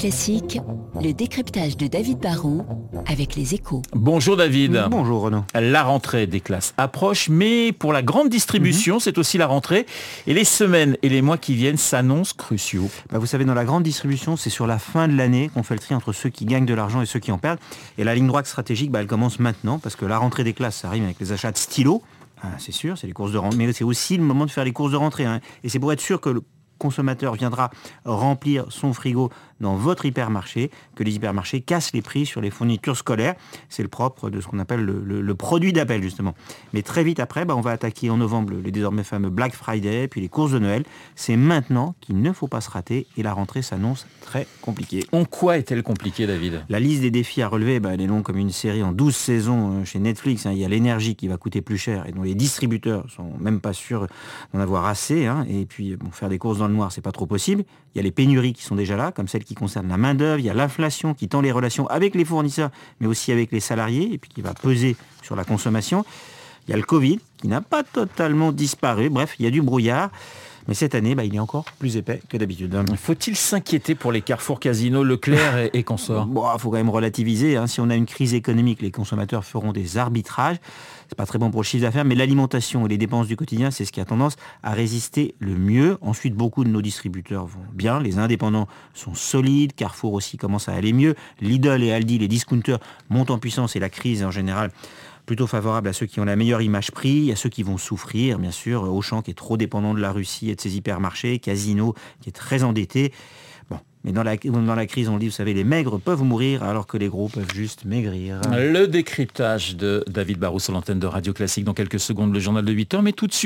Classique, le décryptage de David Barrault avec les échos. Bonjour David. Bonjour Renaud. La rentrée des classes approche, mais pour la grande distribution, c'est aussi la rentrée. Et les semaines et les mois qui viennent s'annoncent cruciaux. Bah, vous savez, dans la grande distribution, c'est sur la fin de l'année qu'on fait le tri entre ceux qui gagnent de l'argent et ceux qui en perdent. Et la ligne droite stratégique, bah, elle commence maintenant, parce que la rentrée des classes, ça arrive avec les achats de stylos. Ah, c'est sûr, c'est les courses de rentrée, mais c'est aussi le moment de faire les courses de rentrée. hein. Et c'est pour être sûr que le consommateur viendra remplir son frigo dans votre hypermarché, que les hypermarchés cassent les prix sur les fournitures scolaires. C'est le propre de ce qu'on appelle le, le- le produit d'appel, justement. Mais très vite après, bah, on va attaquer en novembre le, le désormais fameux Black Friday, puis les courses de Noël. C'est maintenant qu'il ne faut pas se rater et la rentrée s'annonce très compliquée. En quoi est-elle compliquée, David? La liste des défis à relever, bah, elle est longue comme une série en 12 saisons euh, chez Netflix. hein. Il y a l'énergie qui va coûter plus cher et dont les distributeurs sont même pas sûrs d'en avoir assez. hein. Et puis, bon, faire des courses dans noir, c'est pas trop possible. Il y a les pénuries qui sont déjà là, comme celles qui concernent la main-d'œuvre. Il y a l'inflation qui tend les relations avec les fournisseurs, mais aussi avec les salariés, et puis qui va peser sur la consommation. Il y a le Covid qui n'a pas totalement disparu. Bref, il y a du brouillard. Mais cette année, bah, il est encore plus épais que d'habitude. Faut-il s'inquiéter pour les carrefours Casino, Leclerc et, et consorts? Bon, faut quand même relativiser. hein. Si on a une crise économique, les consommateurs feront des arbitrages. C'est pas très bon pour le chiffre d'affaires, mais l'alimentation et les dépenses du quotidien, c'est ce qui a tendance à résister le mieux. Ensuite, beaucoup de nos distributeurs vont bien. Les indépendants sont solides. Carrefour aussi commence à aller mieux. Lidl et Aldi, les discounters, montent en puissance et la crise en général plutôt favorable à ceux qui ont la meilleure image prix, à ceux qui vont souffrir, bien sûr, Auchan qui est trop dépendant de la Russie et de ses hypermarchés, Casino qui est très endetté. Bon, mais dans la, dans la crise, on dit, vous savez, les maigres peuvent mourir alors que les gros peuvent juste maigrir. Le décryptage de David Barrou sur l'antenne de Radio Classique. Dans quelques secondes, le journal de 8 heures, mais tout de suite.